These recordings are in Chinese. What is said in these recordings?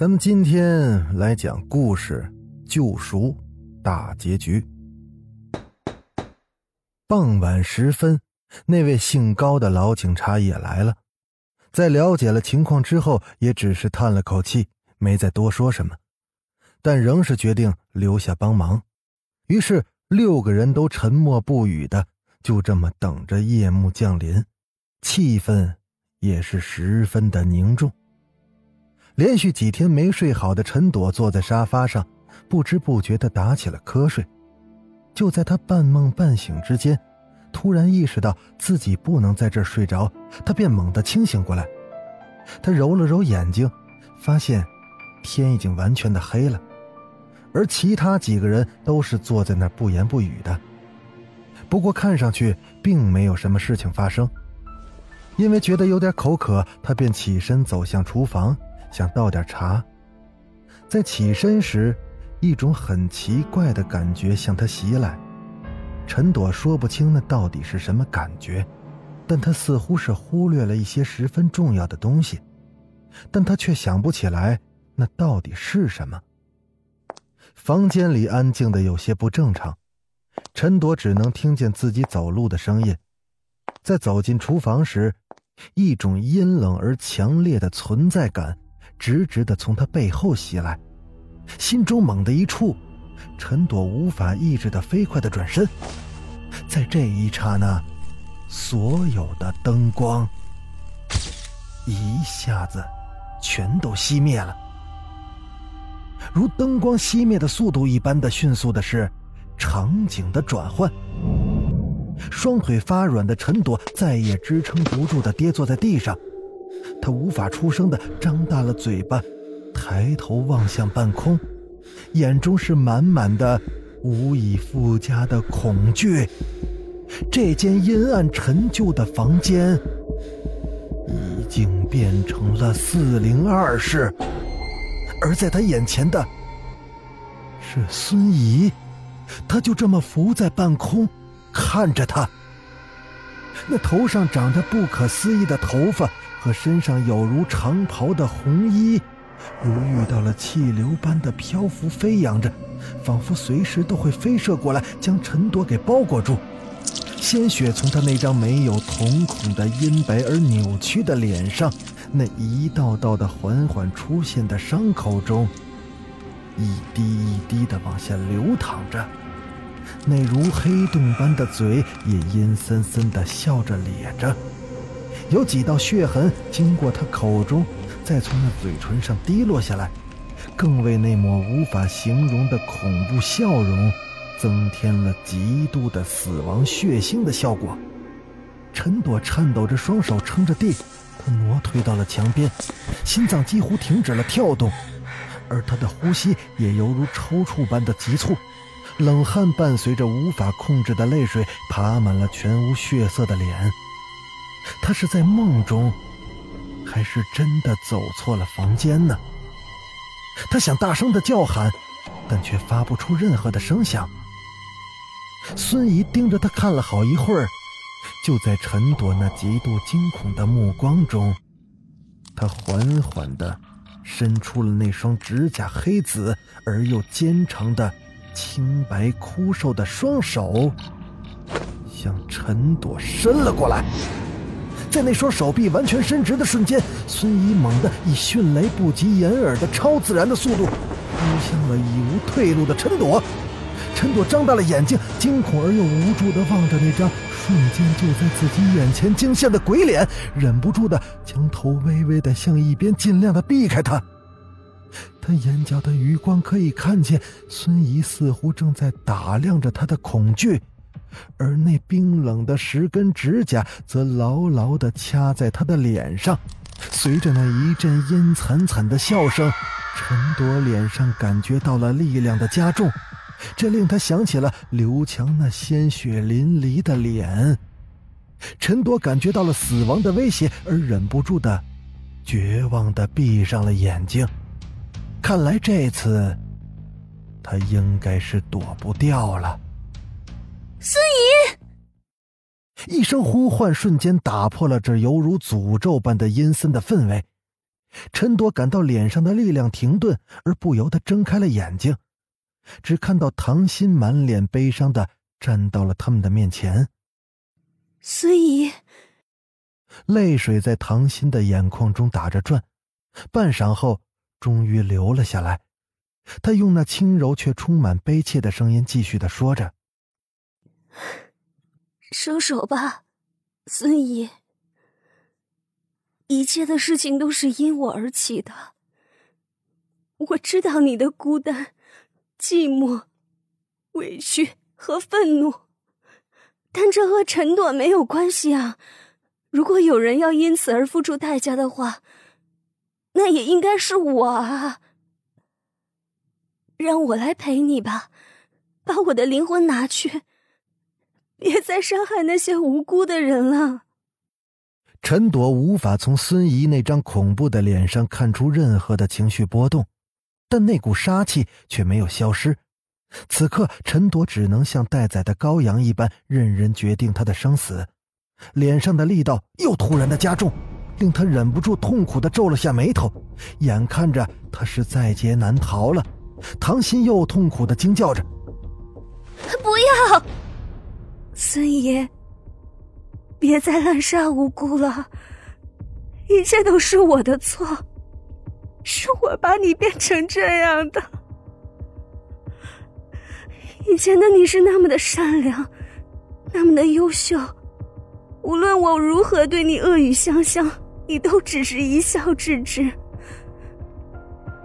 咱们今天来讲故事《救赎大结局》。傍晚时分，那位姓高的老警察也来了。在了解了情况之后，也只是叹了口气，没再多说什么，但仍是决定留下帮忙。于是六个人都沉默不语的，就这么等着夜幕降临，气氛也是十分的凝重。连续几天没睡好的陈朵坐在沙发上，不知不觉的打起了瞌睡。就在他半梦半醒之间，突然意识到自己不能在这儿睡着，他便猛地清醒过来。他揉了揉眼睛，发现天已经完全的黑了，而其他几个人都是坐在那儿不言不语的。不过看上去并没有什么事情发生。因为觉得有点口渴，他便起身走向厨房。想倒点茶，在起身时，一种很奇怪的感觉向他袭来。陈朵说不清那到底是什么感觉，但他似乎是忽略了一些十分重要的东西，但他却想不起来那到底是什么。房间里安静的有些不正常，陈朵只能听见自己走路的声音。在走进厨房时，一种阴冷而强烈的存在感。直直的从他背后袭来，心中猛地一触，陈朵无法抑制的飞快的转身，在这一刹那，所有的灯光一下子全都熄灭了。如灯光熄灭的速度一般的迅速的是场景的转换，双腿发软的陈朵再也支撑不住的跌坐在地上。他无法出声的张大了嘴巴，抬头望向半空，眼中是满满的无以复加的恐惧。这间阴暗陈旧的房间已经变成了四零二室，而在他眼前的是孙怡，他就这么浮在半空，看着他。那头上长着不可思议的头发。和身上有如长袍的红衣，如遇到了气流般的漂浮飞扬着，仿佛随时都会飞射过来，将陈朵给包裹住。鲜血从他那张没有瞳孔的阴白而扭曲的脸上，那一道道的缓缓出现的伤口中，一滴一滴的往下流淌着。那如黑洞般的嘴也阴森森的笑着咧着。有几道血痕经过他口中，再从那嘴唇上滴落下来，更为那抹无法形容的恐怖笑容增添了极度的死亡血腥的效果。陈朵颤抖着双手撑着地，他挪退到了墙边，心脏几乎停止了跳动，而他的呼吸也犹如抽搐般的急促，冷汗伴随着无法控制的泪水爬满了全无血色的脸。他是在梦中，还是真的走错了房间呢？他想大声的叫喊，但却发不出任何的声响。孙怡盯着他看了好一会儿，就在陈朵那极度惊恐的目光中，他缓缓的伸出了那双指甲黑紫而又坚长的青白枯瘦的双手，向陈朵伸了过来。在那双手臂完全伸直的瞬间，孙怡猛地以迅雷不及掩耳的超自然的速度扑向了已无退路的陈朵。陈朵张大了眼睛，惊恐而又无助地望着那张瞬间就在自己眼前惊现的鬼脸，忍不住地将头微微地向一边，尽量地避开他。他眼角的余光可以看见，孙怡似乎正在打量着他的恐惧。而那冰冷的十根指甲则牢牢地掐在他的脸上，随着那一阵阴惨惨的笑声，陈朵脸上感觉到了力量的加重，这令他想起了刘强那鲜血淋漓的脸。陈朵感觉到了死亡的威胁，而忍不住的、绝望的闭上了眼睛。看来这次，他应该是躲不掉了。孙怡！一声呼唤瞬间打破了这犹如诅咒般的阴森的氛围。陈朵感到脸上的力量停顿，而不由得睁开了眼睛，只看到唐心满脸悲伤的站到了他们的面前。孙怡，泪水在唐心的眼眶中打着转，半晌后，终于流了下来。他用那轻柔却充满悲切的声音继续的说着：“收手吧，孙怡。一切的事情都是因我而起的。我知道你的孤单、寂寞、委屈和愤怒。”但这和陈朵没有关系啊！如果有人要因此而付出代价的话，那也应该是我啊！让我来陪你吧，把我的灵魂拿去，别再伤害那些无辜的人了。陈朵无法从孙怡那张恐怖的脸上看出任何的情绪波动，但那股杀气却没有消失。此刻，陈朵只能像待宰的羔羊一般，任人决定他的生死。脸上的力道又突然的加重，令他忍不住痛苦的皱了下眉头。眼看着他是在劫难逃了，唐心又痛苦的惊叫着：“不要，孙爷，别再滥杀无辜了！一切都是我的错，是我把你变成这样的。”以前的你是那么的善良，那么的优秀，无论我如何对你恶语相向，你都只是一笑置之。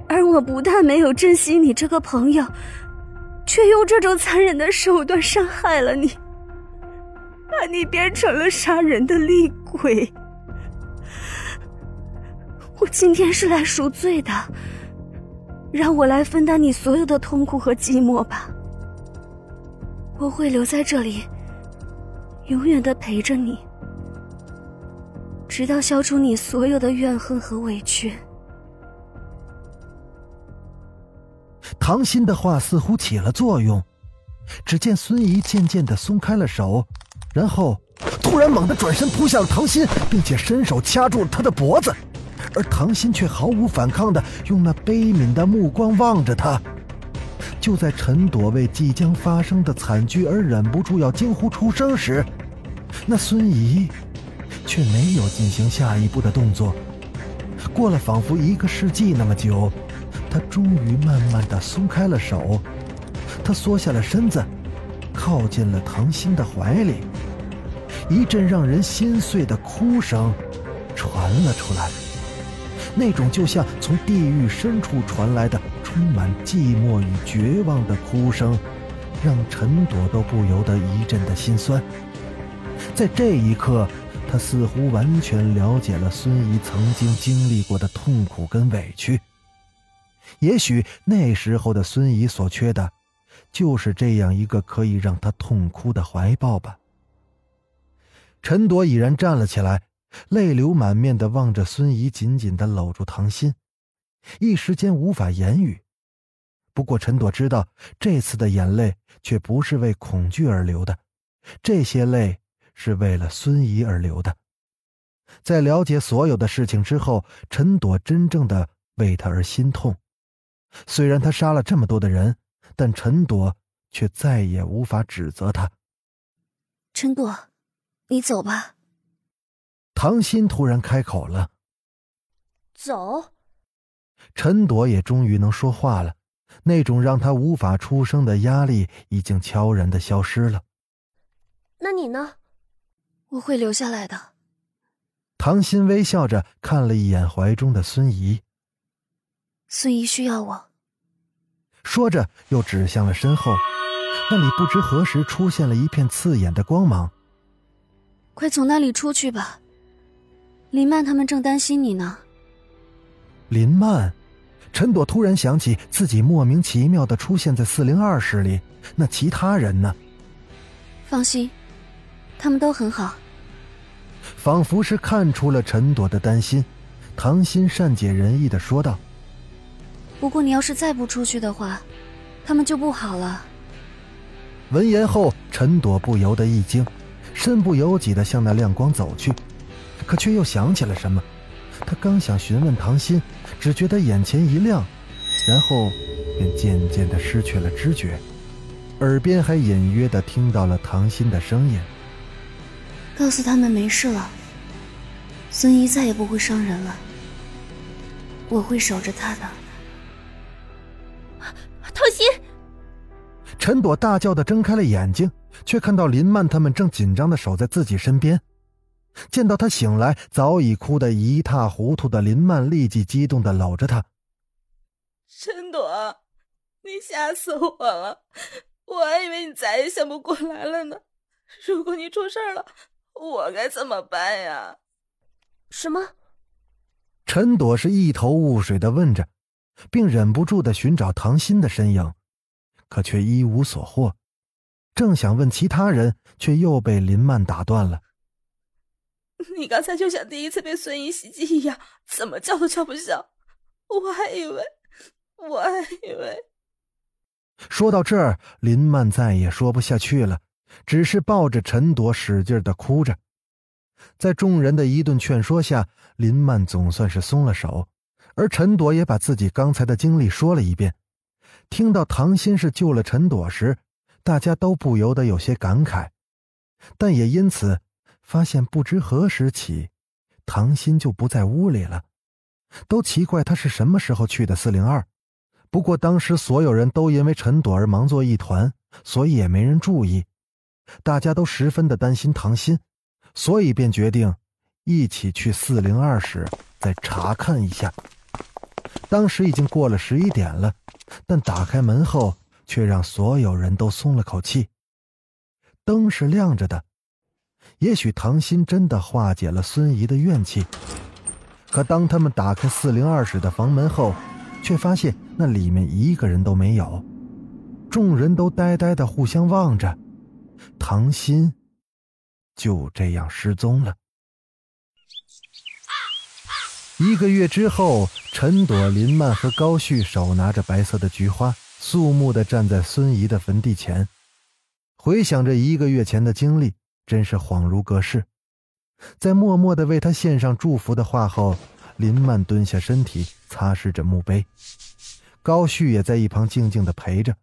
而我不但没有珍惜你这个朋友，却用这种残忍的手段伤害了你，把你变成了杀人的厉鬼。我今天是来赎罪的，让我来分担你所有的痛苦和寂寞吧。我会留在这里，永远的陪着你，直到消除你所有的怨恨和委屈。唐心的话似乎起了作用，只见孙怡渐渐的松开了手，然后突然猛地转身扑向了唐心，并且伸手掐住了他的脖子，而唐心却毫无反抗的用那悲悯的目光望着他。就在陈朵为即将发生的惨剧而忍不住要惊呼出声时，那孙怡却没有进行下一步的动作。过了仿佛一个世纪那么久，他终于慢慢的松开了手，他缩下了身子，靠近了唐心的怀里。一阵让人心碎的哭声传了出来，那种就像从地狱深处传来的。充满寂寞与绝望的哭声，让陈朵都不由得一阵的心酸。在这一刻，他似乎完全了解了孙怡曾经经历过的痛苦跟委屈。也许那时候的孙怡所缺的，就是这样一个可以让他痛哭的怀抱吧。陈朵已然站了起来，泪流满面的望着孙怡，紧紧的搂住唐心，一时间无法言语。不过，陈朵知道，这次的眼泪却不是为恐惧而流的，这些泪是为了孙怡而流的。在了解所有的事情之后，陈朵真正的为他而心痛。虽然他杀了这么多的人，但陈朵却再也无法指责他。陈朵，你走吧。唐鑫突然开口了：“走。”陈朵也终于能说话了。那种让他无法出声的压力已经悄然的消失了。那你呢？我会留下来的。唐鑫微笑着看了一眼怀中的孙怡。孙怡需要我。说着，又指向了身后，那里不知何时出现了一片刺眼的光芒。快从那里出去吧，林曼他们正担心你呢。林曼，陈朵突然想起自己莫名其妙的出现在四零二室里，那其他人呢？放心，他们都很好。仿佛是看出了陈朵的担心，唐心善解人意的说道：“不过你要是再不出去的话，他们就不好了。”闻言后，陈朵不由得一惊，身不由己的向那亮光走去，可却又想起了什么。他刚想询问唐心，只觉得眼前一亮，然后便渐渐的失去了知觉，耳边还隐约的听到了唐心的声音。告诉他们没事了，孙怡再也不会伤人了，我会守着他的。唐心，陈朵大叫的睁开了眼睛，却看到林曼他们正紧张的守在自己身边。见到他醒来，早已哭得一塌糊涂的林曼立即激动的搂着他。陈朵，你吓死我了，我还以为你再也醒不过来了呢。如果你出事了。我该怎么办呀？什么？陈朵是一头雾水的问着，并忍不住的寻找唐鑫的身影，可却一无所获。正想问其他人，却又被林曼打断了。你刚才就像第一次被孙怡袭击一样，怎么叫都叫不响。我还以为，我还以为……说到这儿，林曼再也说不下去了。只是抱着陈朵使劲的哭着，在众人的一顿劝说下，林曼总算是松了手，而陈朵也把自己刚才的经历说了一遍。听到唐心是救了陈朵时，大家都不由得有些感慨，但也因此发现不知何时起，唐心就不在屋里了，都奇怪他是什么时候去的四零二。不过当时所有人都因为陈朵而忙作一团，所以也没人注意。大家都十分的担心唐心，所以便决定一起去四零二室再查看一下。当时已经过了十一点了，但打开门后却让所有人都松了口气。灯是亮着的，也许唐心真的化解了孙怡的怨气。可当他们打开四零二室的房门后，却发现那里面一个人都没有。众人都呆呆的互相望着。唐心就这样失踪了。一个月之后，陈朵、林曼和高旭手拿着白色的菊花，肃穆的站在孙怡的坟地前，回想着一个月前的经历，真是恍如隔世。在默默的为他献上祝福的话后，林曼蹲下身体，擦拭着墓碑，高旭也在一旁静静的陪着。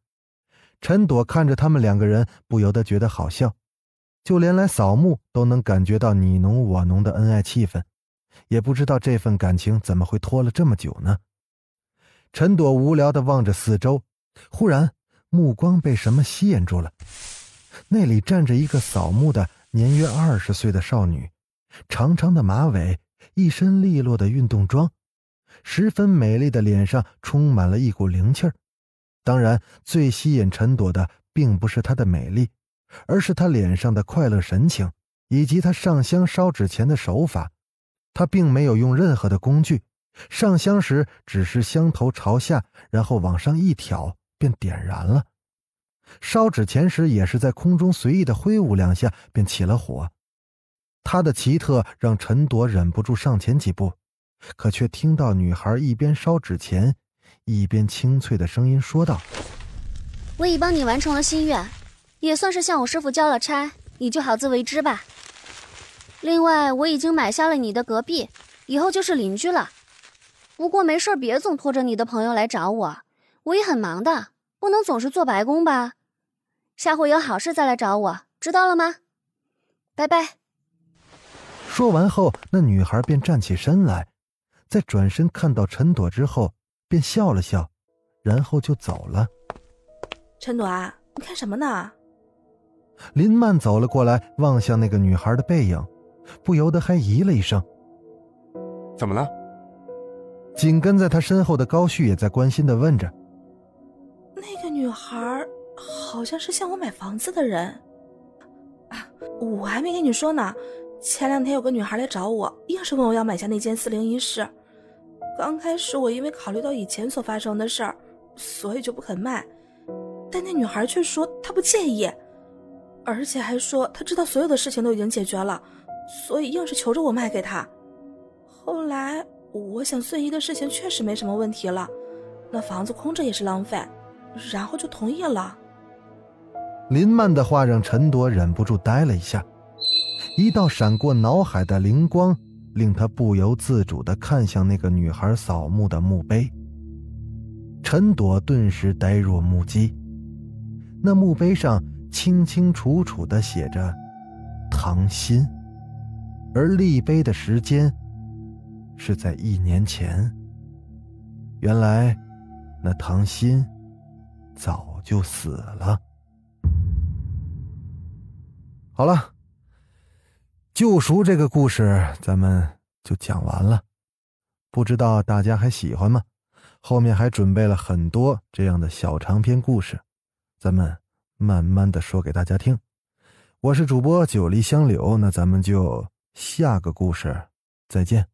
陈朵看着他们两个人，不由得觉得好笑，就连来扫墓都能感觉到你侬我侬的恩爱气氛，也不知道这份感情怎么会拖了这么久呢？陈朵无聊的望着四周，忽然目光被什么吸引住了，那里站着一个扫墓的年约二十岁的少女，长长的马尾，一身利落的运动装，十分美丽的脸上充满了一股灵气儿。当然，最吸引陈朵的并不是她的美丽，而是她脸上的快乐神情，以及她上香烧纸钱的手法。她并没有用任何的工具，上香时只是香头朝下，然后往上一挑便点燃了；烧纸钱时也是在空中随意的挥舞两下便起了火。他的奇特让陈朵忍不住上前几步，可却听到女孩一边烧纸钱。一边清脆的声音说道：“我已帮你完成了心愿，也算是向我师傅交了差，你就好自为之吧。另外，我已经买下了你的隔壁，以后就是邻居了。不过没事别总拖着你的朋友来找我，我也很忙的，不能总是做白工吧。下回有好事再来找我，知道了吗？拜拜。”说完后，那女孩便站起身来，在转身看到陈朵之后。便笑了笑，然后就走了。陈朵啊，你看什么呢？林曼走了过来，望向那个女孩的背影，不由得还咦了一声：“怎么了？”紧跟在她身后的高旭也在关心的问着：“那个女孩好像是向我买房子的人啊！我还没跟你说呢，前两天有个女孩来找我，硬是问我要买下那间四零一室。刚开始我因为考虑到以前所发生的事儿，所以就不肯卖。但那女孩却说她不介意，而且还说她知道所有的事情都已经解决了，所以硬是求着我卖给她。后来我想孙姨的事情确实没什么问题了，那房子空着也是浪费，然后就同意了。林曼的话让陈朵忍不住呆了一下，一道闪过脑海的灵光。令他不由自主地看向那个女孩扫墓的墓碑。陈朵顿时呆若木鸡。那墓碑上清清楚楚地写着“唐心”，而立碑的时间是在一年前。原来，那唐心早就死了。好了。救赎这个故事，咱们就讲完了。不知道大家还喜欢吗？后面还准备了很多这样的小长篇故事，咱们慢慢的说给大家听。我是主播九黎香柳，那咱们就下个故事再见。